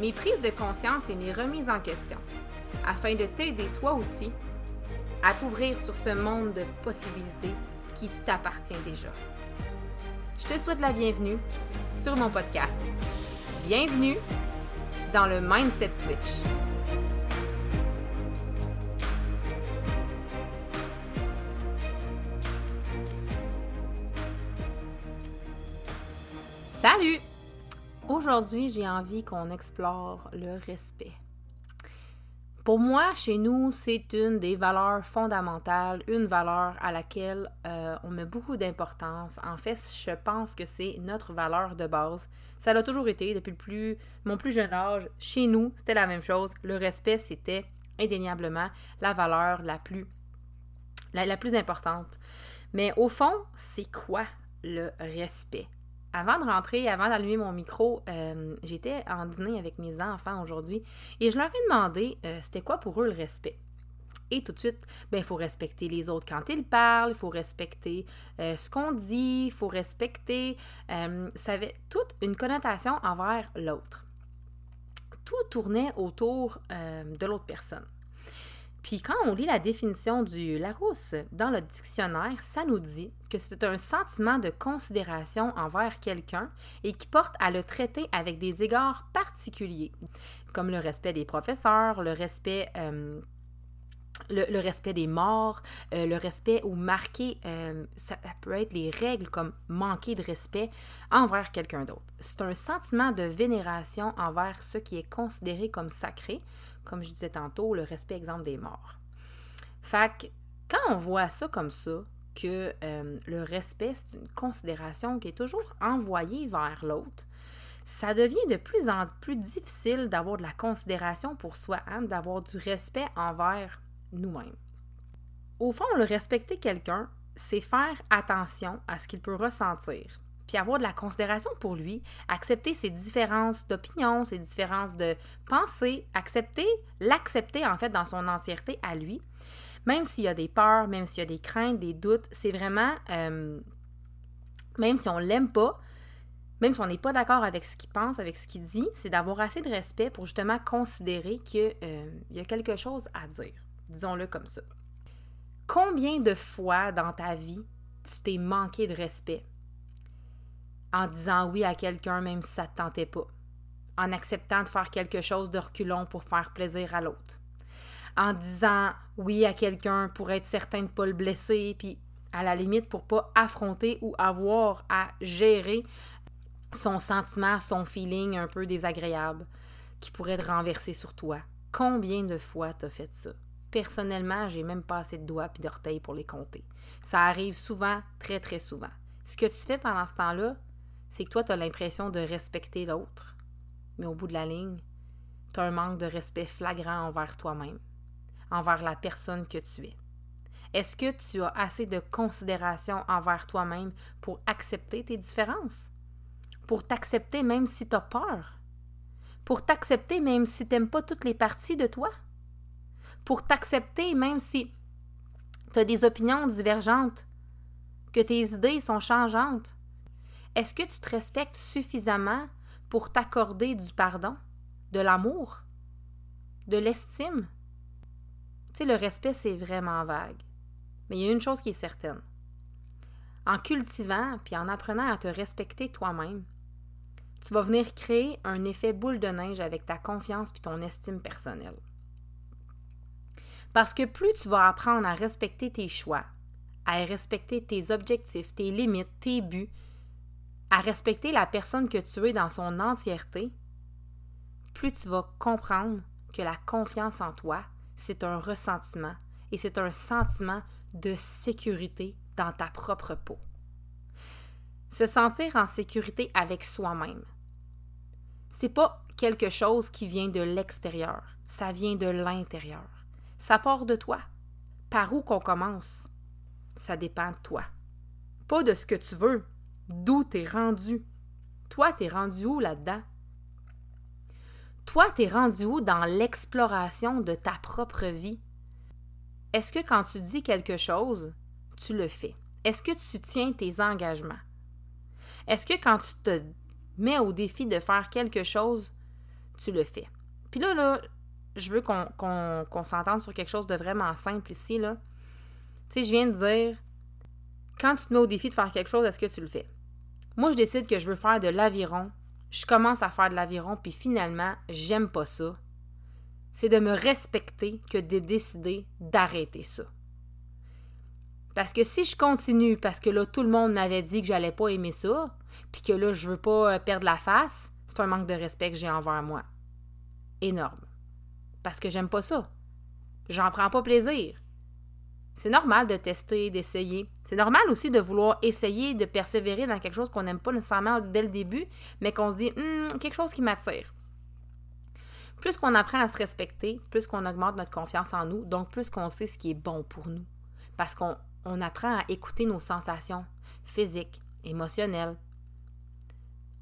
mes prises de conscience et mes remises en question, afin de t'aider toi aussi à t'ouvrir sur ce monde de possibilités qui t'appartient déjà. Je te souhaite la bienvenue sur mon podcast. Bienvenue dans le Mindset Switch. Salut! Aujourd'hui, j'ai envie qu'on explore le respect. Pour moi, chez nous, c'est une des valeurs fondamentales, une valeur à laquelle euh, on met beaucoup d'importance. En fait, je pense que c'est notre valeur de base. Ça l'a toujours été depuis le plus, mon plus jeune âge. Chez nous, c'était la même chose. Le respect, c'était indéniablement la valeur la plus, la plus importante. Mais au fond, c'est quoi le respect? Avant de rentrer, avant d'allumer mon micro, euh, j'étais en dîner avec mes enfants aujourd'hui et je leur ai demandé euh, c'était quoi pour eux le respect? Et tout de suite, ben, il faut respecter les autres quand ils parlent, il faut respecter euh, ce qu'on dit, il faut respecter. ça avait toute une connotation envers l'autre. Tout tournait autour de l'autre personne. Puis quand on lit la définition du Larousse dans le dictionnaire, ça nous dit que c'est un sentiment de considération envers quelqu'un et qui porte à le traiter avec des égards particuliers, comme le respect des professeurs, le respect... Euh, le, respect des morts, euh, le respect ou marquer, euh, ça, peut être les règles comme manquer de respect envers quelqu'un d'autre. C'est un sentiment de vénération envers ce qui est considéré comme sacré, comme je disais tantôt, le respect exemple des morts. Fait que quand on voit ça comme ça, que euh, le respect, c'est une considération qui est toujours envoyée vers l'autre, ça devient de plus en plus difficile d'avoir de la considération pour soi, hein, d'avoir du respect envers nous-mêmes. Au fond, le respecter quelqu'un, c'est faire attention à ce qu'il peut ressentir, puis avoir de la considération pour lui, accepter ses différences d'opinion, ses différences de pensée, accepter, l'accepter en fait dans son entièreté à lui, même s'il y a des peurs, même s'il y a des craintes, des doutes, c'est vraiment, euh, même si on l'aime pas, même si on n'est pas d'accord avec ce qu'il pense, avec ce qu'il dit, c'est d'avoir assez de respect pour justement considérer qu'il euh, y a quelque chose à dire disons-le comme ça. Combien de fois dans ta vie tu t'es manqué de respect en disant oui à quelqu'un même si ça ne te tentait pas, en acceptant de faire quelque chose de reculon pour faire plaisir à l'autre, en disant oui à quelqu'un pour être certain de ne pas le blesser, puis à la limite pour pas affronter ou avoir à gérer son sentiment, son feeling un peu désagréable qui pourrait te renverser sur toi? Combien de fois t'as fait ça? Personnellement, j'ai même pas assez de doigts et d'orteils pour les compter. Ça arrive souvent, très très souvent. Ce que tu fais pendant ce temps-là, c'est que toi, tu as l'impression de respecter l'autre. Mais au bout de la ligne, tu as un manque de respect flagrant envers toi-même, envers la personne que tu es. Est-ce que tu as assez de considération envers toi-même pour accepter tes différences? Pour t'accepter même si tu as peur? Pour t'accepter même si tu n'aimes pas toutes les parties de toi? Pour t'accepter même si tu as des opinions divergentes, que tes idées sont changeantes? Est-ce que tu te respectes suffisamment pour t'accorder du pardon, de l'amour, de l'estime? Tu sais, le respect, c'est vraiment vague. Mais il y a une chose qui est certaine. En cultivant puis en apprenant à te respecter toi-même, tu vas venir créer un effet boule de neige avec ta confiance puis ton estime personnelle. Parce que plus tu vas apprendre à respecter tes choix, à respecter tes objectifs, tes limites, tes buts, à respecter la personne que tu es dans son entièreté, plus tu vas comprendre que la confiance en toi, c'est un ressentiment et c'est un sentiment de sécurité dans ta propre peau. Se sentir en sécurité avec soi-même. c'est pas quelque chose qui vient de l'extérieur, ça vient de l'intérieur. Ça part de toi. Par où qu'on commence? Ça dépend de toi. Pas de ce que tu veux, d'où t'es rendu. Toi, t'es rendu où là-dedans? Toi, t'es rendu où dans l'exploration de ta propre vie? Est-ce que quand tu dis quelque chose, tu le fais? Est-ce que tu tiens tes engagements? Est-ce que quand tu te mets au défi de faire quelque chose, tu le fais? Puis là, là, je veux qu'on s'entende sur quelque chose de vraiment simple ici. Là. Tu sais, je viens de dire, quand tu te mets au défi de faire quelque chose, est-ce que tu le fais? Moi, je décide que je veux faire de l'aviron. Je commence à faire de l'aviron, puis finalement, j'aime pas ça. C'est de me respecter que de décider d'arrêter ça. Parce que si je continue, parce que là, tout le monde m'avait dit que j'allais pas aimer ça, puis que là, je veux pas euh, perdre la face, c'est un manque de respect que j'ai envers moi. Énorme. Parce que j'aime pas ça. J'en prends pas plaisir. C'est normal de tester, d'essayer. C'est normal aussi de vouloir essayer, de persévérer dans quelque chose qu'on n'aime pas nécessairement dès le début, mais qu'on se dit, hum, quelque chose qui m'attire. Plus qu'on apprend à se respecter, plus qu'on augmente notre confiance en nous, donc plus qu'on sait ce qui est bon pour nous. Parce qu'on on apprend à écouter nos sensations physiques, émotionnelles.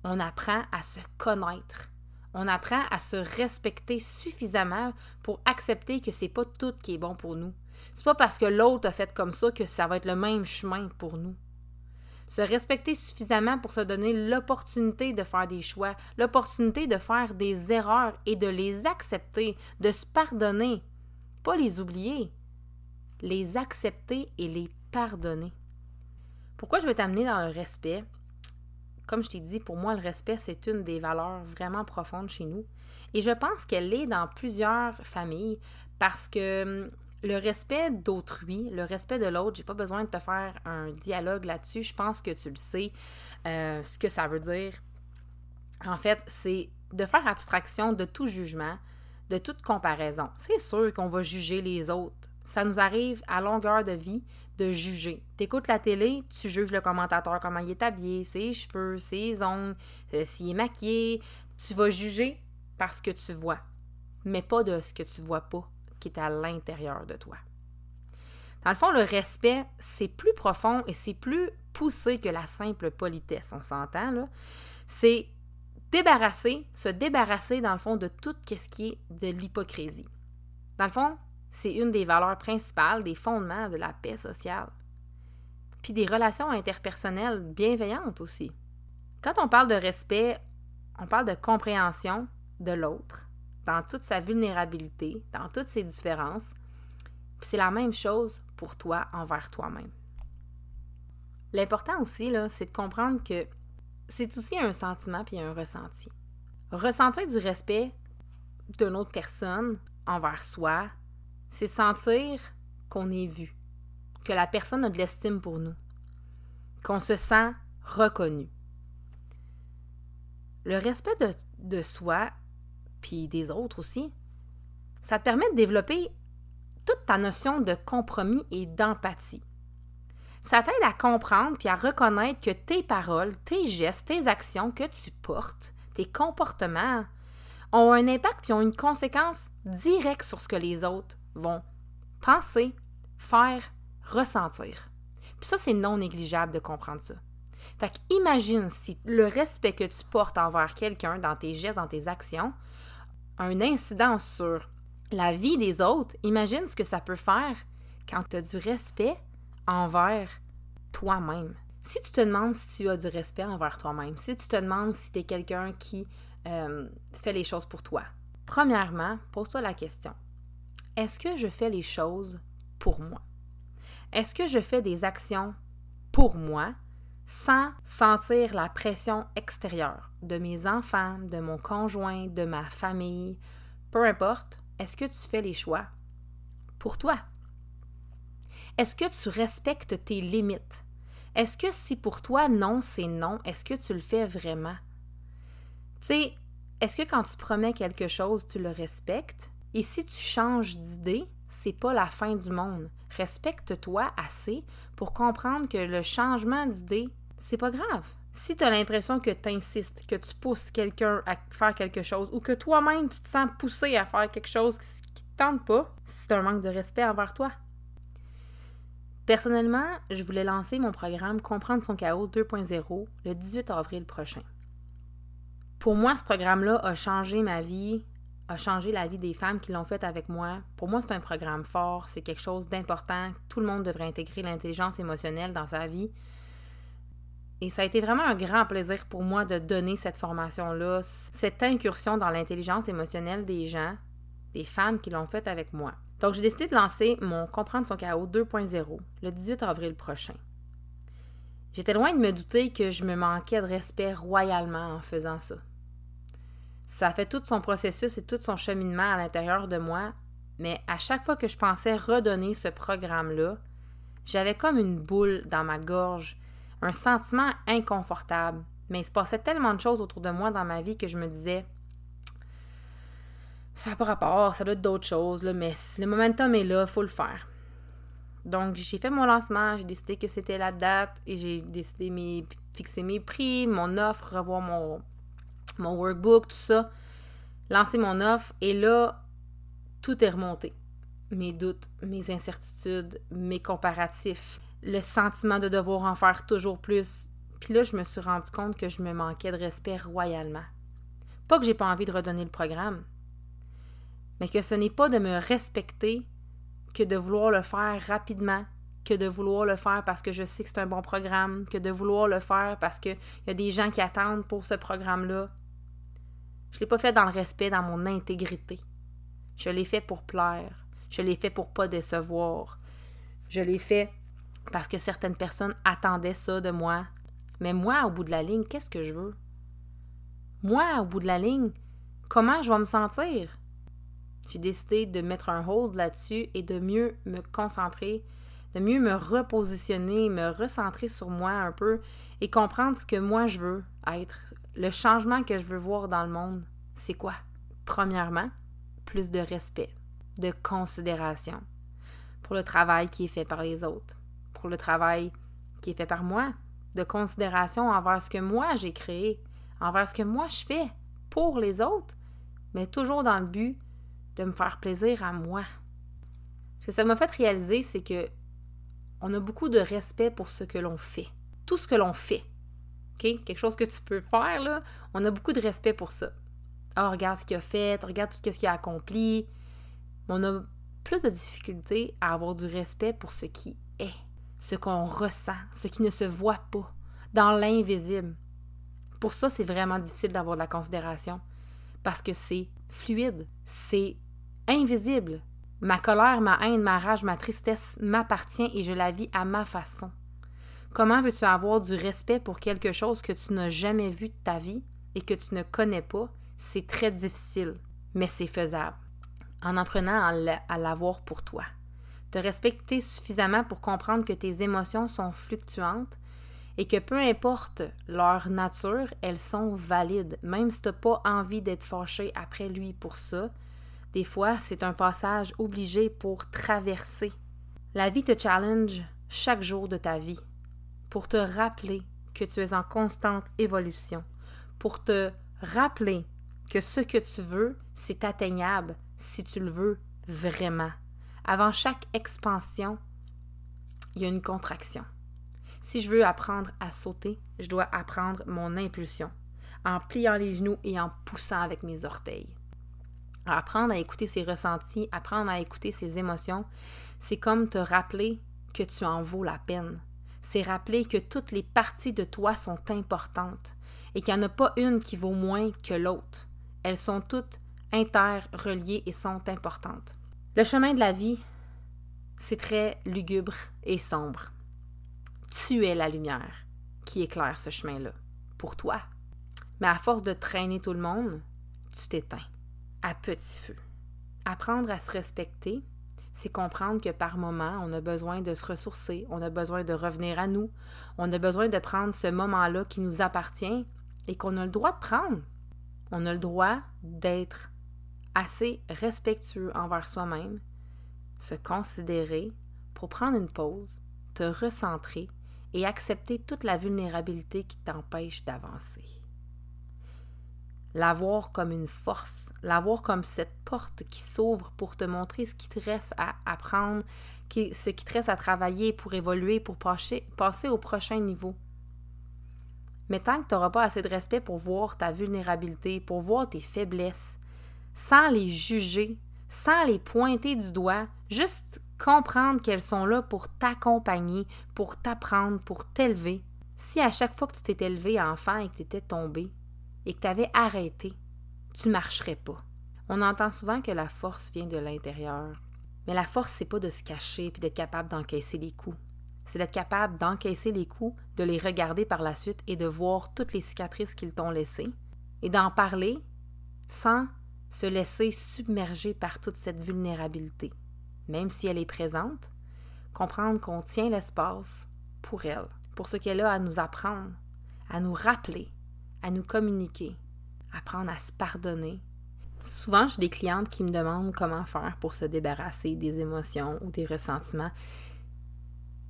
On apprend à se connaître. On apprend à se respecter suffisamment pour accepter que c'est pas tout qui est bon pour nous. C'est pas parce que l'autre a fait comme ça que ça va être le même chemin pour nous. Se respecter suffisamment pour se donner l'opportunité de faire des choix, l'opportunité de faire des erreurs et de les accepter, de se pardonner, pas les oublier les accepter et les pardonner. Pourquoi je vais t'amener dans le respect? Comme je t'ai dit, pour moi, le respect, c'est une des valeurs vraiment profondes chez nous. Et je pense qu'elle est dans plusieurs familles parce que hum, le respect d'autrui, le respect de l'autre, j'ai pas besoin de te faire un dialogue là-dessus. Je pense que tu le sais, euh, ce que ça veut dire. En fait, c'est de faire abstraction de tout jugement, de toute comparaison. C'est sûr qu'on va juger les autres ça nous arrive à longueur de vie de juger. Tu écoutes la télé, tu juges le commentateur, comment il est habillé, ses cheveux, ses ongles, euh, s'il est maquillé. Tu vas juger parce que tu vois, mais pas de ce que tu vois pas, qui est à l'intérieur de toi. Dans le fond, le respect, c'est plus profond et c'est plus poussé que la simple politesse, on s'entend là. C'est débarrasser, se débarrasser dans le fond de tout ce qui est de l'hypocrisie. Dans le fond, c'est une des valeurs principales, des fondements de la paix sociale. Puis des relations interpersonnelles bienveillantes aussi. Quand on parle de respect, on parle de compréhension de l'autre, dans toute sa vulnérabilité, dans toutes ses différences. c'est la même chose pour toi envers toi-même. L'important aussi, c'est de comprendre que c'est aussi un sentiment puis un ressenti. Ressentir du respect d'une autre personne envers soi, c'est sentir qu'on est vu, que la personne a de l'estime pour nous, qu'on se sent reconnu. Le respect de, soi, puis des autres aussi, ça te permet de développer toute ta notion de compromis et d'empathie. Ça t'aide à comprendre puis à reconnaître que tes paroles, tes gestes, tes actions que tu portes, tes comportements ont un impact puis ont une conséquence directe sur ce que les autres vont penser, faire, ressentir. Puis ça, c'est non négligeable de comprendre ça. Fait imagine si le respect que tu portes envers quelqu'un dans tes gestes, dans tes actions, a une incidence sur la vie des autres. Imagine ce que ça peut faire quand tu as du respect envers toi-même. Si tu te demandes si tu as du respect envers toi-même, si tu te demandes si tu es quelqu'un qui euh, fait les choses pour toi, premièrement, pose-toi la question est-ce que je fais les choses pour moi? Est-ce que je fais des actions pour moi sans sentir la pression extérieure de mes enfants, de mon conjoint, de ma famille? Peu importe, est-ce que tu fais les choix pour toi? Est-ce que tu respectes tes limites? Est-ce que si pour toi non, c'est non, est-ce que tu le fais vraiment? Tu sais, est-ce que quand tu promets quelque chose, tu le respectes? Et si tu changes d'idée, c'est pas la fin du monde. Respecte-toi assez pour comprendre que le changement d'idée, c'est pas grave. Si tu as l'impression que tu insistes, que tu pousses quelqu'un à faire quelque chose ou que toi-même tu te sens poussé à faire quelque chose qui ne te tente pas, c'est un manque de respect envers toi. Personnellement, je voulais lancer mon programme Comprendre son chaos 2.0 le 18 avril prochain. Pour moi, ce programme-là a changé ma vie, a changé la vie des femmes qui l'ont fait avec moi. Pour moi, c'est un programme fort, c'est quelque chose d'important. Tout le monde devrait intégrer l'intelligence émotionnelle dans sa vie. Et ça a été vraiment un grand plaisir pour moi de donner cette formation-là, cette incursion dans l'intelligence émotionnelle des gens, des femmes qui l'ont fait avec moi. Donc, j'ai décidé de lancer mon Comprendre son chaos 2.0 le 18 avril prochain. J'étais loin de me douter que je me manquais de respect royalement en faisant ça. Ça fait tout son processus et tout son cheminement à l'intérieur de moi, mais à chaque fois que je pensais redonner ce programme-là, j'avais comme une boule dans ma gorge, un sentiment inconfortable. Mais il se passait tellement de choses autour de moi dans ma vie que je me disais ça n'a pas rapport, ça doit être d'autres choses, là, mais le momentum est là, faut le faire. Donc, j'ai fait mon lancement, j'ai décidé que c'était la date et j'ai décidé de fixer mes prix, mon offre, revoir mon, mon workbook, tout ça, lancer mon offre et là, tout est remonté. Mes doutes, mes incertitudes, mes comparatifs, le sentiment de devoir en faire toujours plus. Puis là, je me suis rendu compte que je me manquais de respect royalement. Pas que j'ai pas envie de redonner le programme, mais que ce n'est pas de me respecter que de vouloir le faire rapidement, que de vouloir le faire parce que je sais que c'est un bon programme, que de vouloir le faire parce qu'il y a des gens qui attendent pour ce programme-là. Je ne l'ai pas fait dans le respect, dans mon intégrité. Je l'ai fait pour plaire. Je l'ai fait pour pas décevoir. Je l'ai fait parce que certaines personnes attendaient ça de moi. Mais moi, au bout de la ligne, qu'est-ce que je veux? Moi, au bout de la ligne, comment je vais me sentir? J'ai décidé de mettre un hold là-dessus et de mieux me concentrer, de mieux me repositionner, me recentrer sur moi un peu et comprendre ce que moi je veux être. Le changement que je veux voir dans le monde, c'est quoi? Premièrement, plus de respect, de considération pour le travail qui est fait par les autres, pour le travail qui est fait par moi, de considération envers ce que moi j'ai créé, envers ce que moi je fais pour les autres, mais toujours dans le but de me faire plaisir à moi. Ce que ça m'a fait réaliser, c'est que on a beaucoup de respect pour ce que l'on fait. Tout ce que l'on fait. Quelque chose que tu peux faire, on a beaucoup de respect pour ça. Ah, regarde ce qu'il a fait, regarde tout ce qu'il a accompli. On a plus de difficulté à avoir du respect pour ce qui est, ce qu'on ressent, ce qui ne se voit pas, dans l'invisible. Pour ça, c'est vraiment difficile d'avoir de la considération parce que c'est fluide, c'est invisible. Ma colère, ma haine, ma rage, ma tristesse m'appartient et je la vis à ma façon. Comment veux-tu avoir du respect pour quelque chose que tu n'as jamais vu de ta vie et que tu ne connais pas? C'est très difficile, mais c'est faisable. En apprenant à l'avoir pour toi. Te respecter suffisamment pour comprendre que tes émotions sont fluctuantes et que peu importe leur nature, elles sont valides. Même si tu n'as pas envie d'être fâché après lui pour ça, des fois, c'est un passage obligé pour traverser. La vie te challenge chaque jour de ta vie pour te rappeler que tu es en constante évolution, pour te rappeler que ce que tu veux, c'est atteignable si tu le veux vraiment. Avant chaque expansion, il y a une contraction. Si je veux apprendre à sauter, je dois apprendre mon impulsion, en pliant les genoux et en poussant avec mes orteils. Apprendre à écouter ses ressentis, apprendre à écouter ses émotions, c'est comme te rappeler que tu en vaux la peine. C'est rappeler que toutes les parties de toi sont importantes et qu'il n'y en a pas une qui vaut moins que l'autre. Elles sont toutes interreliées et sont importantes. Le chemin de la vie, c'est très lugubre et sombre. Tu es la lumière qui éclaire ce chemin-là, pour toi. Mais à force de traîner tout le monde, tu t'éteins à petit feu. Apprendre à se respecter, c'est comprendre que par moment, on a besoin de se ressourcer, on a besoin de revenir à nous, on a besoin de prendre ce moment-là qui nous appartient et qu'on a le droit de prendre. On a le droit d'être assez respectueux envers soi-même, se considérer pour prendre une pause, te recentrer et accepter toute la vulnérabilité qui t'empêche d'avancer. La voir comme une force, la voir comme cette porte qui s'ouvre pour te montrer ce qui te reste à apprendre, ce qui te reste à travailler pour évoluer, pour passer, passer au prochain niveau. Mais tant que tu n'auras pas assez de respect pour voir ta vulnérabilité, pour voir tes faiblesses, sans les juger, sans les pointer du doigt, juste comprendre qu'elles sont là pour t'accompagner, pour t'apprendre, pour t'élever. Si à chaque fois que tu t'es élevé enfant et que tu étais tombé et que tu avais arrêté, tu marcherais pas. On entend souvent que la force vient de l'intérieur. Mais la force, c'est pas de se cacher puis d'être capable d'encaisser les coups. C'est d'être capable d'encaisser les coups, de les regarder par la suite et de voir toutes les cicatrices qu'ils t'ont laissées et d'en parler sans se laisser submerger par toute cette vulnérabilité même si elle est présente, comprendre qu'on tient l'espace pour elle, pour ce qu'elle a à nous apprendre, à nous rappeler, à nous communiquer, apprendre à se pardonner. Souvent, j'ai des clientes qui me demandent comment faire pour se débarrasser des émotions ou des ressentiments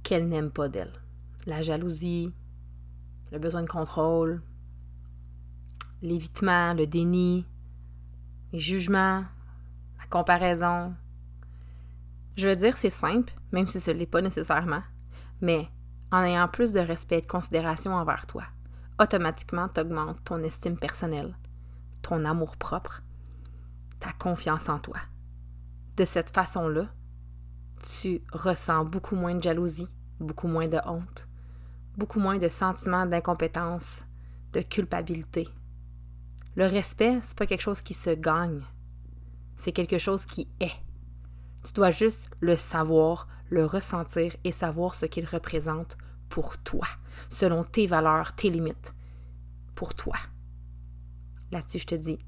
qu'elles n'aiment pas d'elles. La jalousie, le besoin de contrôle, l'évitement, le déni, les jugements, la comparaison, je veux dire, c'est simple, même si ce ne l'est pas nécessairement, mais en ayant plus de respect et de considération envers toi, automatiquement, tu augmentes ton estime personnelle, ton amour propre, ta confiance en toi. De cette façon-là, tu ressens beaucoup moins de jalousie, beaucoup moins de honte, beaucoup moins de sentiments d'incompétence, de culpabilité. Le respect, c'est pas quelque chose qui se gagne, c'est quelque chose qui est. Tu dois juste le savoir, le ressentir et savoir ce qu'il représente pour toi, selon tes valeurs, tes limites, pour toi. Là-dessus, je te dis,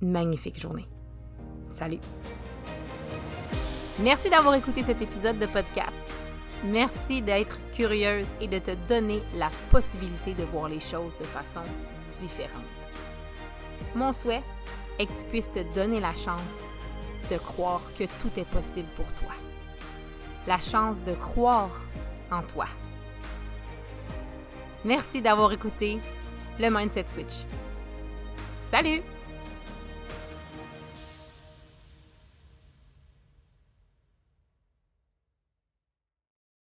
magnifique journée. Salut. Merci d'avoir écouté cet épisode de podcast. Merci d'être curieuse et de te donner la possibilité de voir les choses de façon différente. Mon souhait est que tu puisses te donner la chance de croire que tout est possible pour toi. La chance de croire en toi. Merci d'avoir écouté le Mindset Switch. Salut!